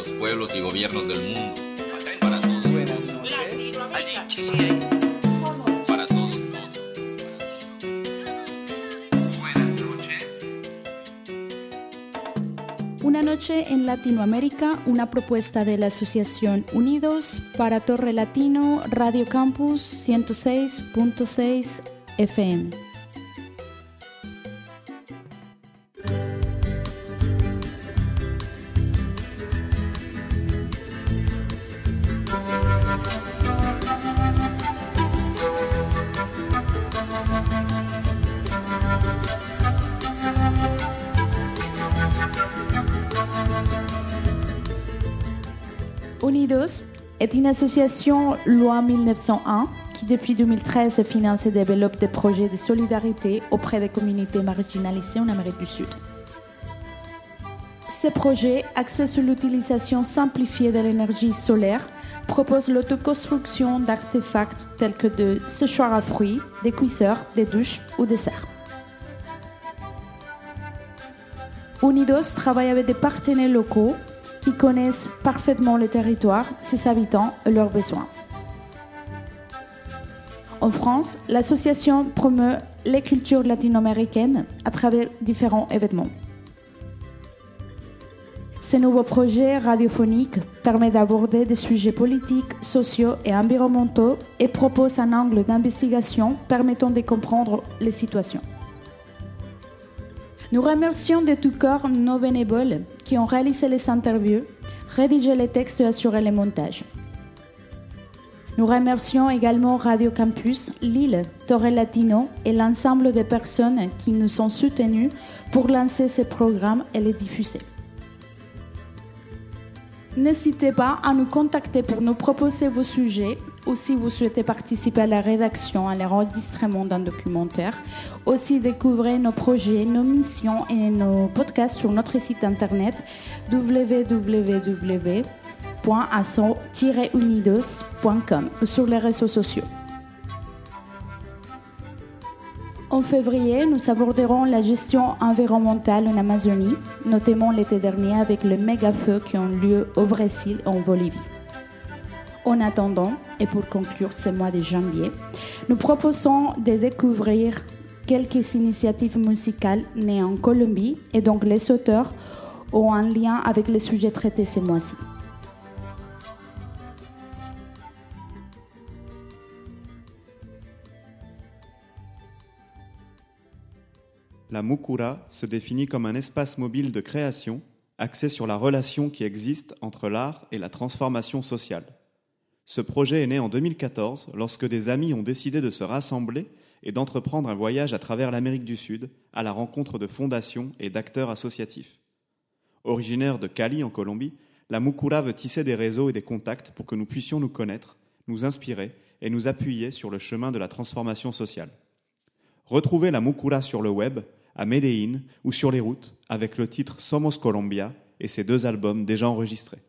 los pueblos y gobiernos del mundo. Para todos. Para todos, Una noche en Latinoamérica, una propuesta de la Asociación Unidos para Torre Latino Radio Campus 106.6 FM. Est une association loi 1901 qui depuis 2013 finance et développe des projets de solidarité auprès des communautés marginalisées en Amérique du Sud. Ces projets, axés sur l'utilisation simplifiée de l'énergie solaire, proposent l'autoconstruction d'artefacts tels que de séchoirs à fruits, des cuisseurs, des douches ou des serres. Unidos travaille avec des partenaires locaux qui connaissent parfaitement le territoire, ses habitants et leurs besoins. En France, l'association promeut les cultures latino-américaines à travers différents événements. Ce nouveau projet radiophonique permet d'aborder des sujets politiques, sociaux et environnementaux et propose un angle d'investigation permettant de comprendre les situations. Nous remercions de tout cœur nos bénévoles qui ont réalisé les interviews, rédigé les textes et assuré les montages. Nous remercions également Radio Campus, Lille, Torre Latino et l'ensemble des personnes qui nous ont soutenus pour lancer ces programmes et les diffuser. N'hésitez pas à nous contacter pour nous proposer vos sujets ou si vous souhaitez participer à la rédaction, à l'enregistrement d'un documentaire. Aussi découvrez nos projets, nos missions et nos podcasts sur notre site internet www.asso-unidos.com ou sur les réseaux sociaux. En février, nous aborderons la gestion environnementale en Amazonie, notamment l'été dernier avec les méga feux qui ont lieu au Brésil et en Bolivie. En attendant, et pour conclure ce mois de janvier, nous proposons de découvrir quelques initiatives musicales nées en Colombie et donc les auteurs ont un lien avec les sujets traités ce mois-ci. La Mukura se définit comme un espace mobile de création axé sur la relation qui existe entre l'art et la transformation sociale. Ce projet est né en 2014 lorsque des amis ont décidé de se rassembler et d'entreprendre un voyage à travers l'Amérique du Sud à la rencontre de fondations et d'acteurs associatifs. Originaire de Cali en Colombie, la Mukura veut tisser des réseaux et des contacts pour que nous puissions nous connaître, nous inspirer et nous appuyer sur le chemin de la transformation sociale. Retrouvez la Mukura sur le web, à Medellín ou sur les routes avec le titre Somos Colombia et ses deux albums déjà enregistrés.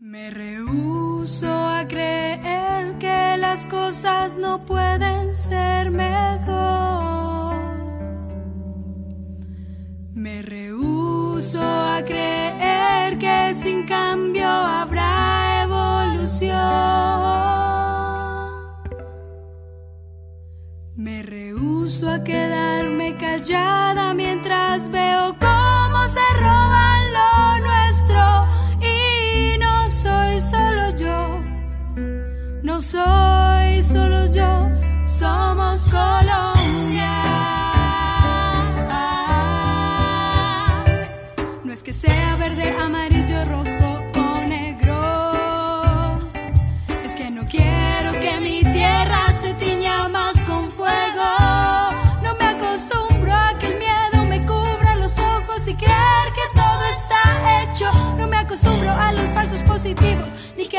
Me rehuso a creer que las cosas no pueden ser mejor. Me rehuso a creer que sin cambio habrá evolución. Me rehuso a quedarme mientras veo cómo se roban lo nuestro y no soy solo yo, no soy solo yo, somos Colombia.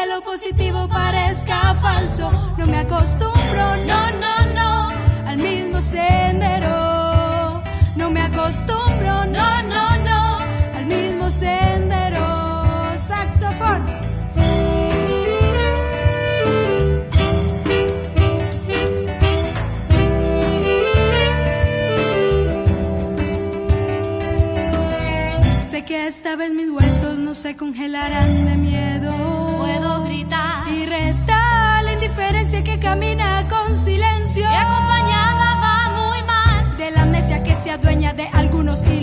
Lo positivo parezca falso. No me acostumbro, no, no, no, al mismo sendero. No me acostumbro, no, no, no, al mismo sendero. Saxofón. Sé que esta vez mis huesos no se congelarán de miedo. Y retar la indiferencia que camina con silencio. y acompañada va muy mal. De la amnesia que se adueña de algunos y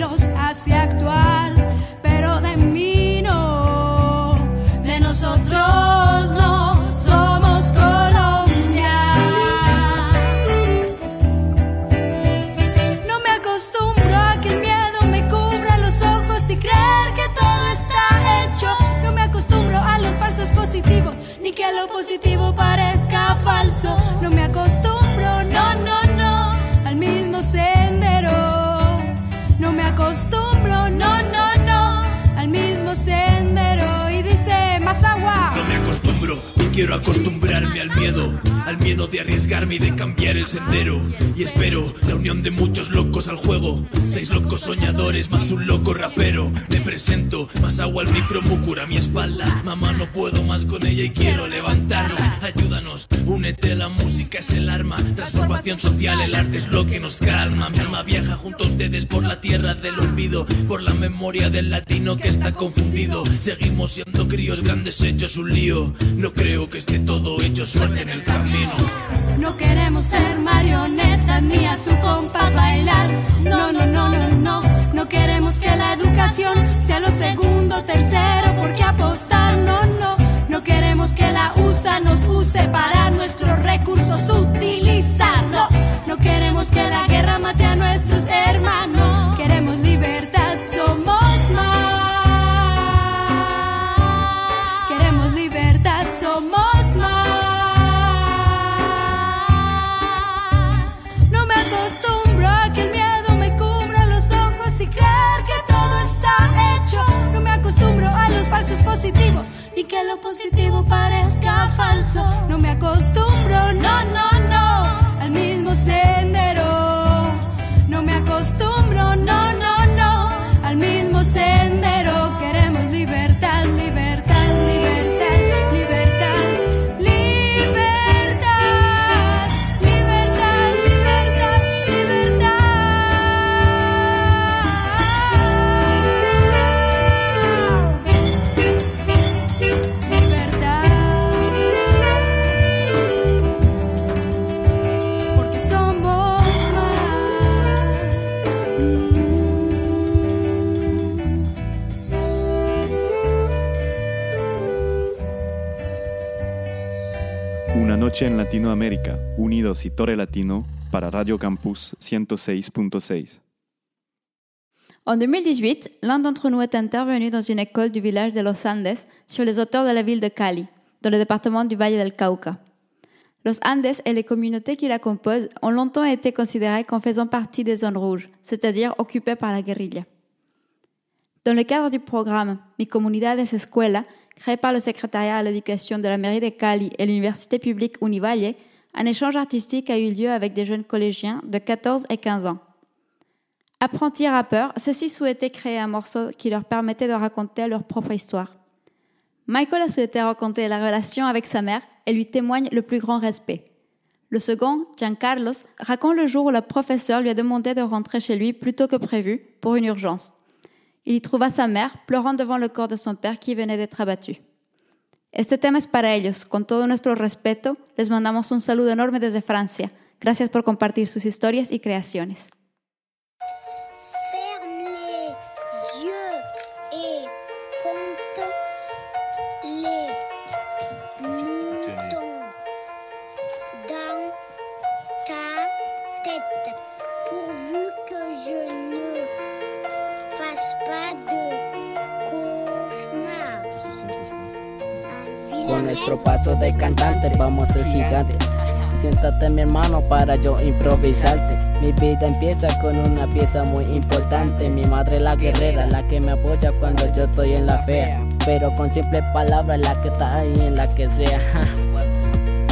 quiero acostumbrarme al miedo, al miedo de arriesgarme y de cambiar el sendero. Y espero la unión de muchos locos al juego, seis locos soñadores más un loco rapero. Me presento, más agua al micro, mucura mi espalda. Mamá, no puedo más con ella y quiero levantarla. Ayúdanos, únete, la música es el arma. Transformación social, el arte es lo que nos calma. Mi alma viaja junto a ustedes por la tierra del olvido, por la memoria del latino que está confundido. Seguimos siendo críos grandes hechos un lío. No creo que todo hecho suerte en el camino. No queremos ser marionetas ni a su compás bailar. No, no, no, no, no. No queremos que la educación sea lo segundo, tercero, porque apostar. No, no. No queremos que la USA nos use para nuestros No me acostumbro, no, no, Una noche en Latinoamérica, unidos y Torre Latino para Radio Campus 106.6. En 2018, l'un d'entre nous est intervenu dans une école du village de Los Andes sur les auteurs de la ville de Cali, dans le département du Valle del Cauca. Los Andes et les communautés qui la composent ont longtemps été considérées comme faisant partie des zones rouges, c'est-à-dire occupées par la guérilla. Dans le cadre du programme Mi Comunidades Escuela, créé par le secrétariat à l'éducation de la mairie de Cali et l'université publique Univalle, un échange artistique a eu lieu avec des jeunes collégiens de 14 et 15 ans. Apprentis rappeurs, ceux-ci souhaitaient créer un morceau qui leur permettait de raconter leur propre histoire. Michael a souhaité raconter la relation avec sa mère et lui témoigne le plus grand respect. Le second, Giancarlos, raconte le jour où le professeur lui a demandé de rentrer chez lui plus tôt que prévu pour une urgence. Il y trouva sa mère pleurant devant le corps de son père qui venait d'être abattu. Este tema es para ellos. Con todo nuestro respeto, les mandamos un saludo enorme desde Francia. Gracias por compartir sus historias y creaciones. Paso de cantante vamos a ser gigantes. Siéntate mi hermano para yo improvisarte. Mi vida empieza con una pieza muy importante. Mi madre la guerrera, la que me apoya cuando yo estoy en la fea. Pero con simples palabras, la que está ahí en la que sea.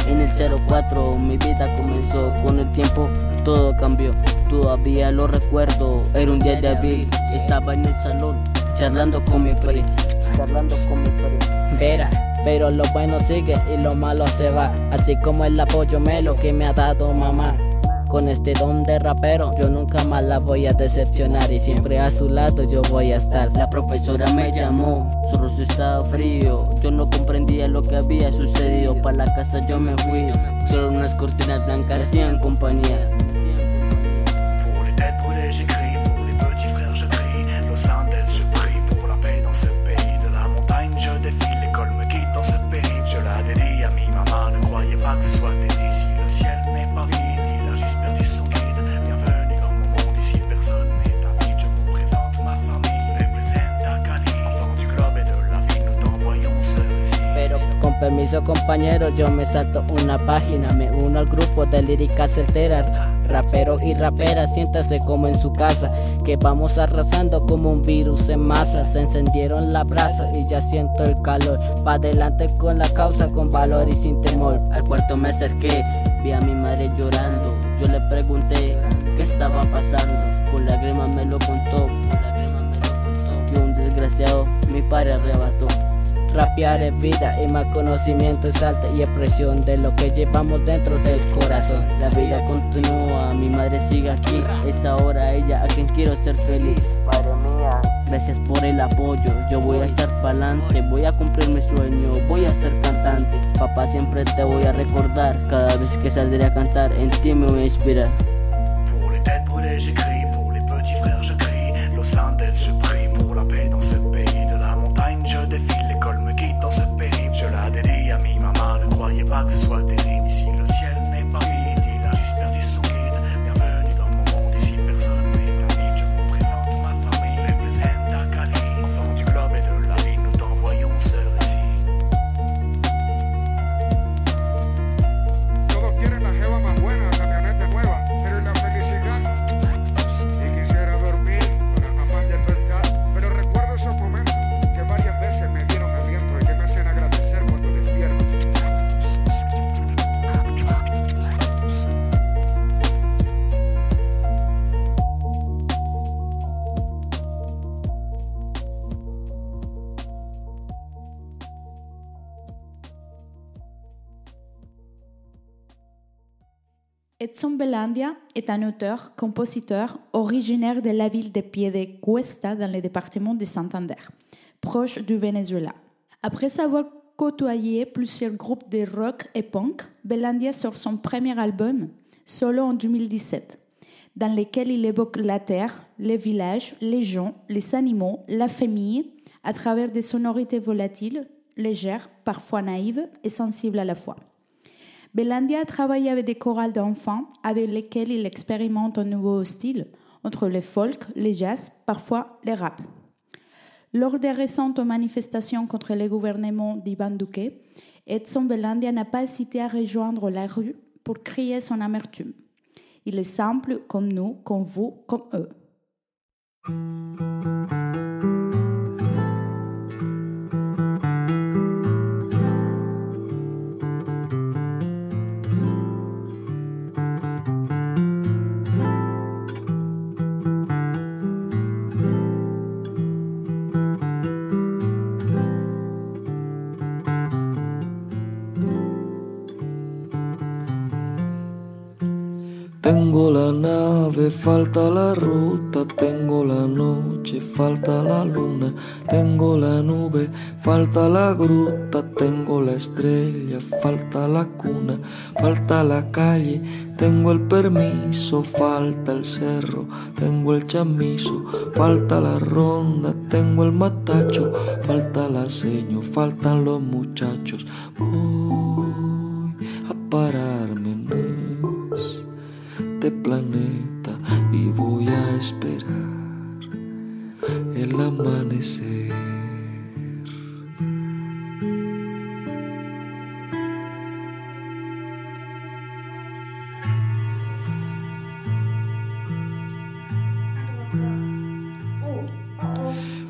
En el 04 mi vida comenzó, con el tiempo todo cambió. Todavía lo recuerdo, era un día de abril, estaba en el salón charlando con mi pri, charlando con mi pri. Vera, pero lo bueno sigue y lo malo se va, así como el apoyo melo que me ha dado mamá. Con este don de rapero, yo nunca más la voy a decepcionar y siempre a su lado yo voy a estar. La profesora me llamó, su rostro estaba frío. Yo no comprendía lo que había sucedido. Para la casa yo me fui, solo unas cortinas blancas hacían compañía. Permiso compañero yo me salto una página Me uno al grupo de líricas certeras Raperos y raperas siéntase como en su casa Que vamos arrasando como un virus en masa Se encendieron las brasas y ya siento el calor Pa' adelante con la causa con valor y sin temor Al cuarto me acerqué, vi a mi madre llorando. Yo le pregunté qué estaba pasando. Con lágrimas me lo contó. Que un desgraciado mi padre arrebató. Rapear es vida y más conocimiento es arte y expresión de lo que llevamos dentro del corazón. La vida continúa, mi madre sigue aquí. Es ahora ella a quien quiero ser feliz. Madre mía, gracias por el apoyo. Yo voy a estar pa'lante, voy a cumplir mi sueño, voy a ser cantante. Papá, siempre te voy a recordar. Cada vez que saldré a cantar, en ti me voy a inspirar. Edson Belandia est un auteur, compositeur originaire de la ville de Piedecuesta dans le département de Santander, proche du Venezuela. Après avoir côtoyé plusieurs groupes de rock et punk, Belandia sort son premier album, solo en 2017, dans lequel il évoque la terre, les villages, les gens, les animaux, la famille, à travers des sonorités volatiles, légères, parfois naïves et sensibles à la fois. Belandia a travaillé avec des chorales d'enfants avec lesquels il expérimente un nouveau style entre le folk, le jazz, parfois le rap. Lors des récentes manifestations contre le gouvernement d'Ivan Duque, Edson Belandia n'a pas hésité à rejoindre la rue pour crier son amertume. Il est simple comme nous, comme vous, comme eux. Tengo la nave, falta la ruta, tengo la noche, falta la luna, tengo la nube, falta la gruta, tengo la estrella, falta la cuna, falta la calle, tengo el permiso, falta el cerro, tengo el chamizo, falta la ronda, tengo el matacho, falta la seño, faltan los muchachos, voy a pararme este planeta y voy a esperar el amanecer.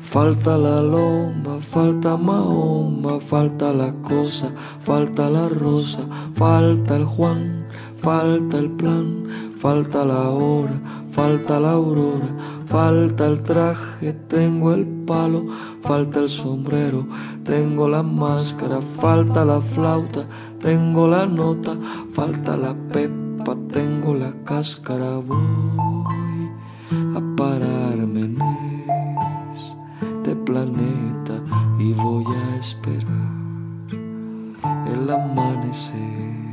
Falta la loma, falta Mahoma, falta la cosa, falta la rosa, falta el Juan, falta el plan, falta la hora, falta la aurora, falta el traje, tengo el palo, falta el sombrero, tengo la máscara, falta la flauta, tengo la nota, falta la pepa, tengo la cáscara, voy a pararme en este planeta y voy a esperar el amanecer.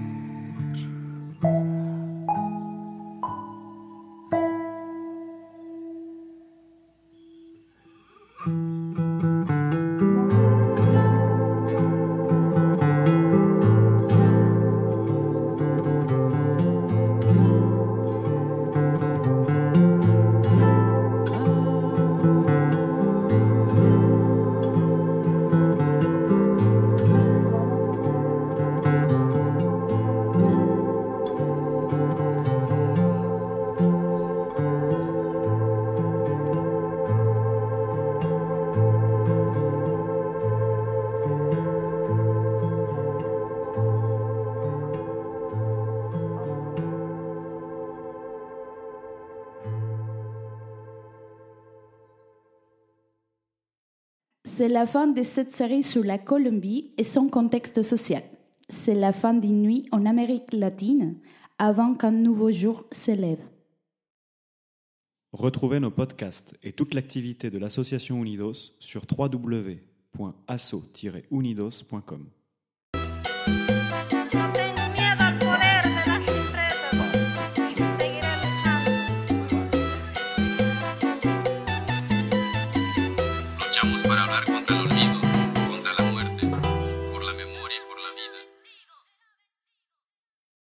C'est la fin de cette série sur la Colombie et son contexte social. C'est la fin d'une nuit en Amérique latine avant qu'un nouveau jour s'élève. Retrouvez nos podcasts et toute l'activité de l'association Unidos sur www.asso-unidos.com.